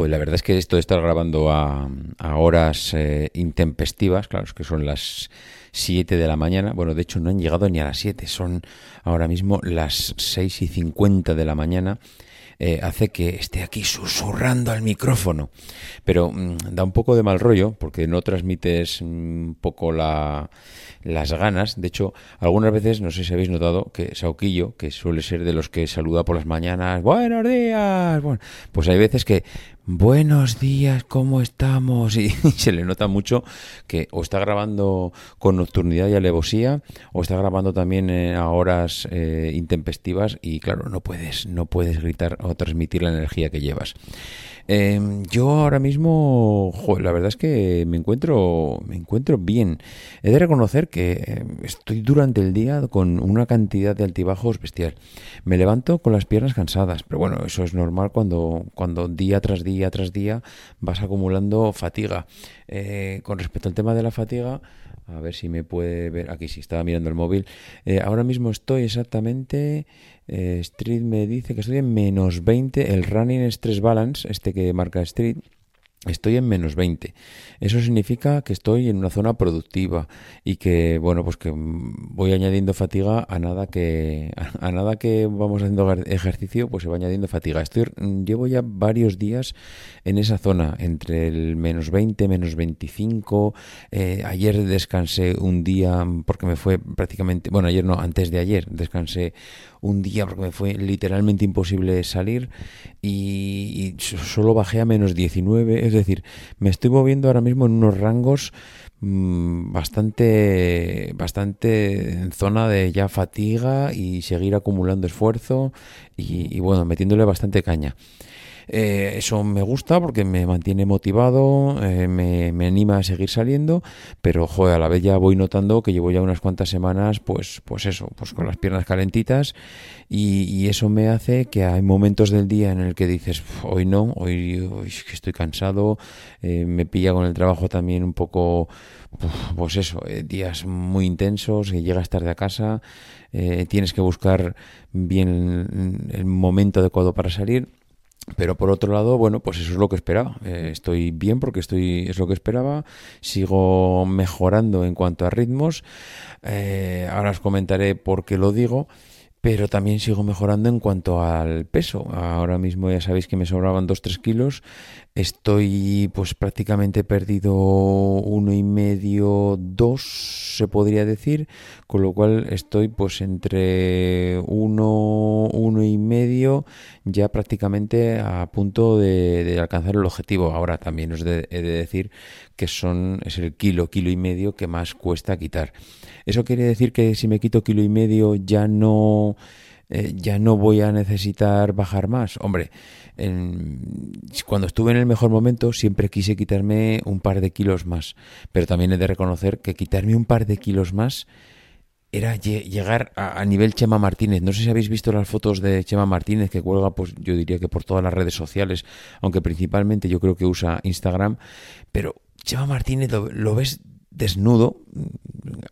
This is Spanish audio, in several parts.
Joder, la verdad es que esto de estar grabando a, horas eh, intempestivas, claro, es que son las 7 de la mañana, bueno, de hecho no han llegado ni a las 7, son ahora mismo las 6 y 50 de la mañana eh, hace que esté aquí susurrando al micrófono. Pero mm, da un poco de mal rollo porque no transmites un poco la, las ganas. De hecho, algunas veces, no sé si habéis notado, que Sauquillo, que suele ser de los que saluda por las mañanas, buenos días, bueno, pues hay veces que buenos días, ¿cómo estamos? Y, se le nota mucho que o está grabando con nocturnidad y alevosía o está grabando también eh, a horas eh, intempestivas y claro, no puedes, no puedes gritar o transmitir la energía que llevas. Em, yo ahora mismo, la verdad es que me encuentro, me encuentro bien. He de reconocer que em, estoy durante el día con una cantidad de altibajos bestial. Me levanto con las piernas cansadas, pero bueno, eso es normal cuando, cuando día tras día tras día vas acumulando fatiga. Eh, con respecto al tema de la fatiga, a ver si me puede ver. Aquí sí, estaba mirando el móvil. Eh, ahora mismo estoy exactamente eh, Street me dice que estoy en menos 20. El Running Stress Balance, este que marca Street, estoy en menos 20. Eso significa que estoy en una zona productiva y que, bueno, pues que voy añadiendo fatiga a nada que, a nada que vamos haciendo ejercicio, pues se va añadiendo fatiga. Estoy, llevo ya varios días en esa zona, entre el menos 20, menos 25. Eh, ayer descansé un día porque me fue prácticamente, bueno, ayer no, antes de ayer descansé un día porque me fue literalmente imposible salir y, solo bajé a menos 19, es decir, me estoy moviendo ahora mismo en unos rangos mm, bastante bastante en zona de ya fatiga y seguir acumulando esfuerzo y, y bueno metiéndole bastante caña eh, eso me gusta porque me mantiene motivado, eh, me, anima a seguir saliendo, pero joder, a la vez ya voy notando que llevo ya unas cuantas semanas, pues, pues eso, pues con las piernas calentitas y, eso me hace que hay momentos del día en el que dices, hoy no, hoy, estoy cansado, eh, me pilla con el trabajo también un poco pues eso, días muy intensos, que llegas tarde a casa, tienes que buscar bien el momento adecuado para salir pero por otro lado, bueno, pues eso es lo que esperaba. Eh, estoy bien porque estoy es lo que esperaba. Sigo mejorando en cuanto a ritmos. Eh, ahora os comentaré por qué lo digo pero también sigo mejorando en cuanto al peso. Ahora mismo ya sabéis que me sobraban 2-3 kilos. Estoy pues prácticamente perdido uno y medio, dos se podría decir, con lo cual estoy pues entre uno, uno y medio, ya prácticamente a punto de, alcanzar el objetivo. Ahora también os he de decir que son es el kilo, kilo y medio que más cuesta quitar. Eso quiere decir que si me quito kilo y medio ya no eh, ya no voy a necesitar bajar más. Hombre, cuando estuve en el mejor momento siempre quise quitarme un par de kilos más, pero también he de reconocer que quitarme un par de kilos más era llegar a, nivel Chema Martínez. No sé si habéis visto las fotos de Chema Martínez que cuelga, pues yo diría que por todas las redes sociales, aunque principalmente yo creo que usa Instagram, pero Chema Martínez lo ves desnudo,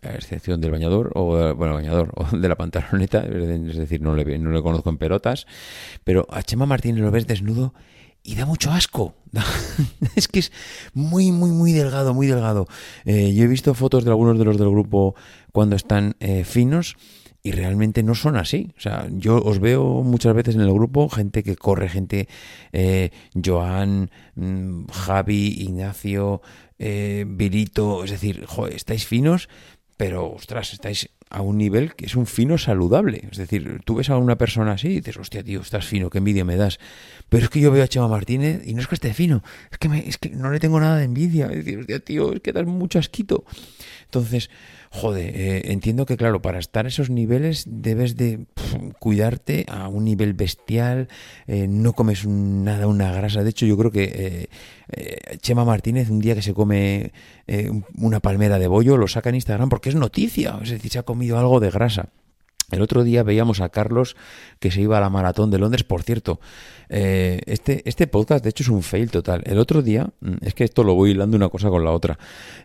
a excepción del bañador, o bueno, bañador, o de la pantaloneta, es decir, no le, no le conozco en pelotas, pero a Chema Martínez lo ves desnudo y da mucho asco. es que es muy, muy, muy delgado, muy delgado. Eh, yo he visto fotos de algunos de los del grupo cuando están eh, finos y realmente no son así. O sea, yo os veo muchas veces en el grupo gente que corre, gente, eh, Joan, mm, Javi, Ignacio, eh, Virito, es decir, joder, estáis finos, pero ostras, estáis a un nivel que es un fino saludable. Es decir, tú ves a una persona así y dices, hostia, tío, estás fino, qué envidia me das. Pero es que yo veo a Chema Martínez y no es que esté fino, es que, es que no le tengo nada de envidia. Decir, tío, es que das mucho asquito. Entonces, joder, eh, entiendo que claro, para estar a esos niveles debes de cuidarte a un nivel bestial, eh, no comes nada, una grasa. De hecho, yo creo que eh, Chema Martínez, un día que se come una palmera de bollo, lo saca en Instagram porque es noticia, es decir, se ha comido algo de grasa. El otro día veíamos a Carlos que se iba a la maratón de Londres. Por cierto, eh, este, este podcast de hecho es un fail total. El otro día, mm, es que esto lo voy hilando una cosa con la otra.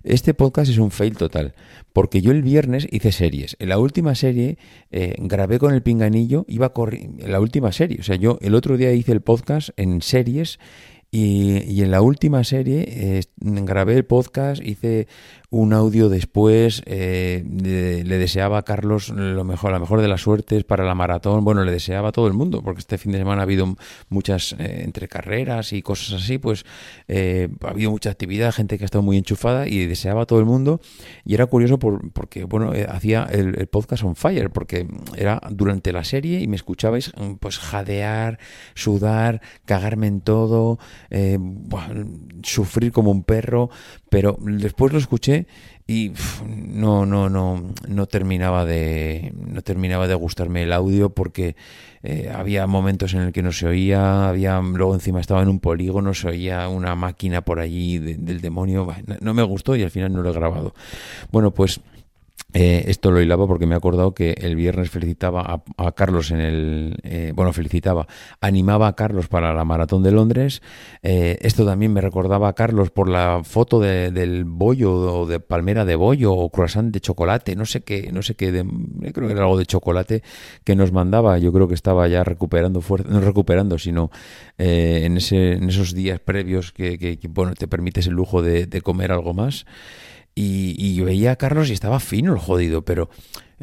Este podcast es un fail total. Porque yo el viernes hice series. En la última serie eh, grabé con el pinganillo, iba corriendo. La última serie. O sea, yo el otro día hice el podcast en series y, en la última serie eh, grabé el podcast, hice un audio después, eh, le deseaba a Carlos lo mejor, la mejor de las suertes para la maratón. Bueno, le deseaba a todo el mundo, porque este fin de semana ha habido muchas eh, entre carreras y cosas así, pues ha habido mucha actividad, gente que ha estado muy enchufada y deseaba a todo el mundo. Y era curioso por, porque, bueno, hacía el, el, podcast on fire, porque era durante la serie y me escuchabais pues jadear, sudar, cagarme en todo. Eh, sufrir como un perro, pero después lo escuché y no, no, no, no terminaba de, no terminaba de gustarme el audio porque eh, había momentos en el que no se oía, había, luego encima estaba en un polígono, se oía una máquina por allí del demonio, no me gustó y al final no lo he grabado. Bueno, pues eh, esto lo hilaba porque me he acordado que el viernes felicitaba a, Carlos en el. Eh, bueno, felicitaba, animaba a Carlos para la maratón de Londres. Eh, esto también me recordaba a Carlos por la foto del bollo o de palmera de bollo o croissant de chocolate, no sé qué, no sé qué, creo que era algo de chocolate que nos mandaba. Yo creo que estaba ya recuperando fuerza, no recuperando, sino en, ese, en esos días previos que, bueno, te permites el lujo de comer algo más. Y, y, veía a Carlos y estaba fino el jodido, pero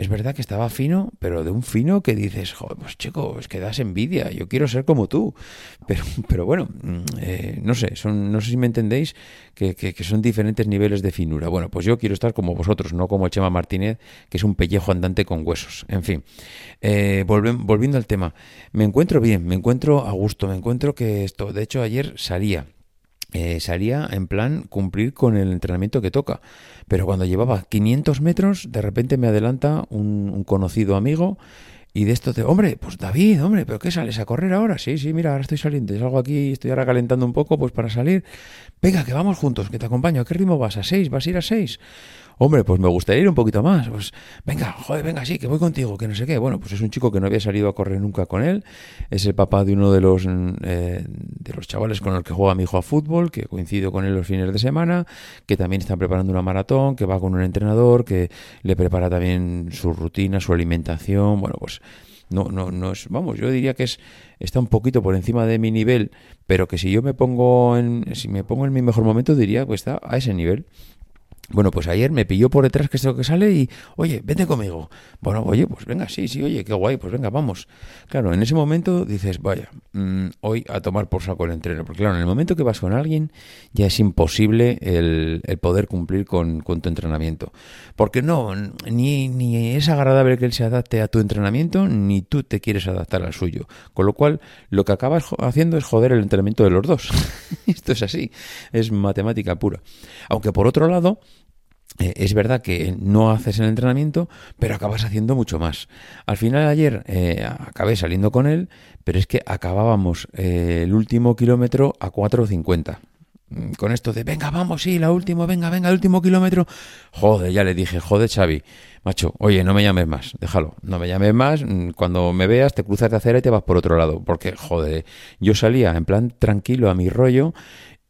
es verdad que estaba fino, pero de un fino que dices, joder, pues chico, es que das envidia, yo quiero ser como tú. Pero, pero bueno, mm, eh, no sé, son, no sé si me entendéis que, que, son diferentes niveles de finura. Bueno, pues yo quiero estar como vosotros, no como Chema Martínez, que es un pellejo andante con huesos. En fin, eh, volviendo al tema, me encuentro bien, me encuentro a gusto, me encuentro que esto, de hecho ayer salía eh, salía en plan cumplir con el entrenamiento que toca. Pero cuando llevaba 500 metros, de repente me adelanta un, conocido amigo y de esto de, hombre, pues David, hombre, ¿pero qué sales a correr ahora? Sí, sí, mira, ahora estoy saliendo, salgo aquí, estoy ahora calentando un poco, pues para salir. Venga, que vamos juntos, que te acompaño. ¿A qué ritmo vas? ¿A 6? ¿Vas a ir a 6? Hombre, pues me gustaría ir un poquito más. Pues venga, joder, venga, sí, que voy contigo, que no sé qué. Bueno, pues es un chico que no había salido a correr nunca con él. Es el papá de uno de los, eh, de los chavales con el que juega mi hijo a fútbol, que coincido con él los fines de semana, que también está preparando una maratón, que va con un entrenador, que le prepara también su rutina, su alimentación. Bueno, pues no, no, no es, vamos, yo diría que es, está un poquito por encima de mi nivel, pero que si yo me pongo en, si me pongo en mi mejor momento, diría que está a ese nivel. Bueno, pues ayer me pilló por detrás que es lo que sale y, oye, vete conmigo. Bueno, oye, pues venga, sí, sí, oye, qué guay, pues venga, vamos. Claro, en ese momento dices, vaya, mm, hoy a tomar por saco el entreno. Porque claro, en el momento que vas con alguien ya es imposible el, poder cumplir con, tu entrenamiento. Porque no, ni, ni es agradable que él se adapte a tu entrenamiento, ni tú te quieres adaptar al suyo. Con lo cual, lo que acabas haciendo es joder el entrenamiento de los dos. Esto es así, es matemática pura. Aunque por otro lado, es verdad que no haces el entrenamiento, pero acabas haciendo mucho más. Al final ayer eh, acabé saliendo con él, pero es que acabábamos eh, el último kilómetro a 4.50. Mm, con esto de, venga, vamos, sí, la última, venga, venga, el último kilómetro. Joder, ya le dije, joder, Xavi, macho, oye, no me llames más, déjalo, no me llames más. Mm, cuando me veas, te cruzas de acera y te vas por otro lado. Porque, joder, yo salía en plan tranquilo a mi rollo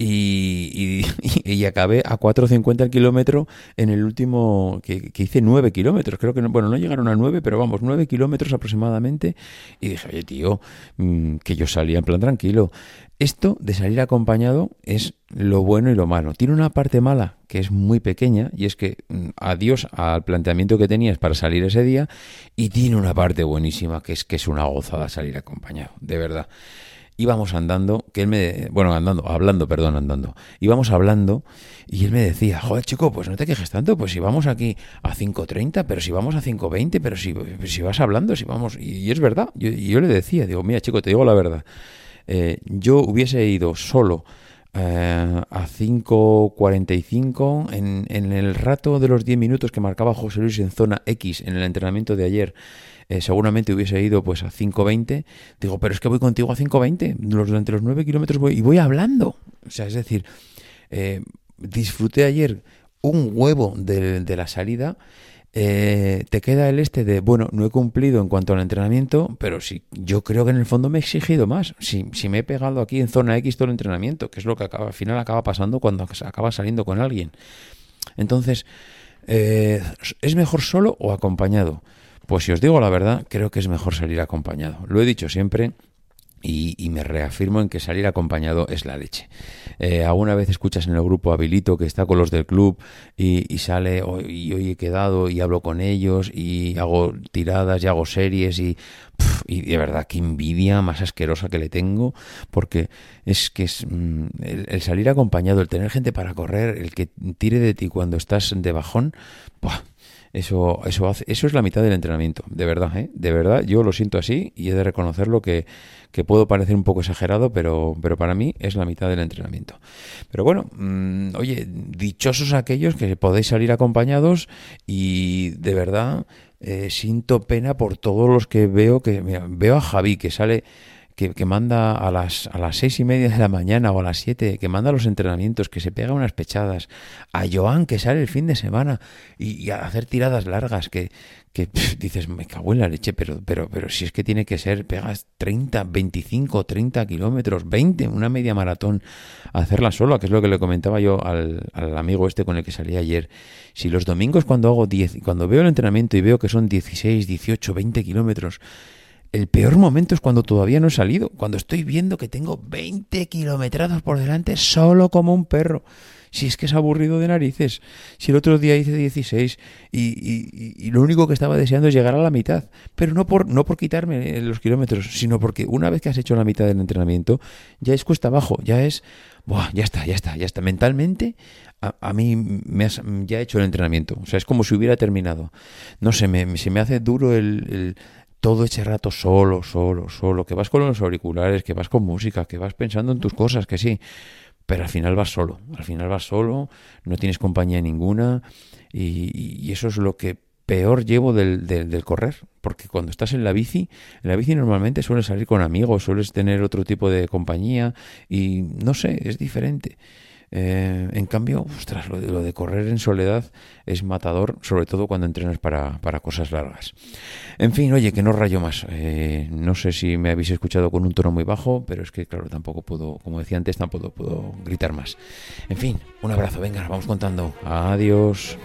y, y, acabé a 4.50 el kilómetro en el último, que, hice 9 kilómetros, creo que, no, bueno, no llegaron a 9, pero vamos, 9 kilómetros aproximadamente, y dije, oye tío, mm, que yo salía en plan tranquilo. Esto de salir acompañado es lo bueno y lo malo. Tiene una parte mala que es muy pequeña y es que mm, adiós al planteamiento que tenías para salir ese día y tiene una parte buenísima que es que es una gozada salir acompañado, de verdad íbamos andando, que él me, bueno, andando, hablando, perdón, andando, íbamos hablando y él me decía, joder chico, pues no te quejes tanto, pues si vamos aquí a 5.30, pero si vamos a 5.20, pero si, si vas hablando, si vamos, y, es verdad, y yo, le decía, digo, mira chico, te digo la verdad, eh, yo hubiese ido solo eh, a 5.45 en, en el rato de los 10 minutos que marcaba José Luis en zona X en el entrenamiento de ayer, eh, seguramente hubiese ido pues a 5.20. Digo, pero es que voy contigo a 5.20, durante los 9 kilómetros voy y voy hablando. O sea, es decir, eh, disfruté ayer un huevo de, la salida. Eh, te queda el este de, bueno, no he cumplido en cuanto al entrenamiento, pero sí, yo creo que en el fondo me he exigido más. Si, si me he pegado aquí en zona X todo el entrenamiento, que es lo que al final acaba pasando cuando acaba saliendo con alguien. Entonces, eh, ¿es mejor solo o acompañado? Pues si os digo la verdad, creo que es mejor salir acompañado. Lo he dicho siempre y, me reafirmo en que salir acompañado es la leche. Eh, alguna vez escuchas en el grupo Habilito que está con los del club y, sale y hoy he quedado y hablo con ellos y hago tiradas y hago series y, y de verdad qué envidia más asquerosa que le tengo porque es que es mm, el, salir acompañado, el tener gente para correr, el que tire de ti cuando estás de bajón, eso, eso, hace, eso es la mitad del entrenamiento, de verdad, ¿eh? de verdad, yo lo siento así y he de reconocerlo que, que puedo parecer un poco exagerado, pero, pero para mí es la mitad del entrenamiento. Pero bueno, mm, oye, dichosos aquellos que podéis salir acompañados y de verdad eh, siento pena por todos los que veo, que veo a Javi que sale que, manda a las, a las seis y media de la mañana o a las siete, que manda los entrenamientos, que se pega unas pechadas, a Joan que sale el fin de semana y, a hacer tiradas largas, que, que dices, me cago en la leche, pero, pero, pero si es que tiene que ser, pegas 30, 25, 30 kilómetros, 20, una media maratón, hacerla sola, que es lo que le comentaba yo al, al amigo este con el que salí ayer. Si los domingos cuando hago 10, cuando veo el entrenamiento y veo que son 16, 18, 20 kilómetros, el peor momento es cuando todavía no he salido, cuando estoy viendo que tengo 20 kilometrados por delante solo como un perro. Si es que es aburrido de narices. Si el otro día hice 16 y, lo único que estaba deseando es llegar a la mitad. Pero no por, no por quitarme los kilómetros, sino porque una vez que has hecho la mitad del entrenamiento, ya es cuesta abajo, ya es... Buah, ya está, ya está, ya está. Mentalmente, a, mí me has, ya he hecho el entrenamiento. O sea, es como si hubiera terminado. No sé, me, se me hace duro el todo ese rato solo, solo, solo, que vas con los auriculares, que vas con música, que vas pensando en tus cosas, que sí, pero al final vas solo, al final vas solo, no tienes compañía ninguna y, eso es lo que peor llevo del, del, correr, porque cuando estás en la bici, en la bici normalmente sueles salir con amigos, sueles tener otro tipo de compañía y no sé, es diferente. Eh, en cambio, ostras, lo de, correr en soledad es matador, sobre todo cuando entrenas para, para cosas largas. En fin, oye, que no rayo más. Eh, no sé si me habéis escuchado con un tono muy bajo, pero es que, claro, tampoco puedo, como decía antes, tampoco puedo gritar más. En fin, un abrazo, venga, vamos contando. Adiós.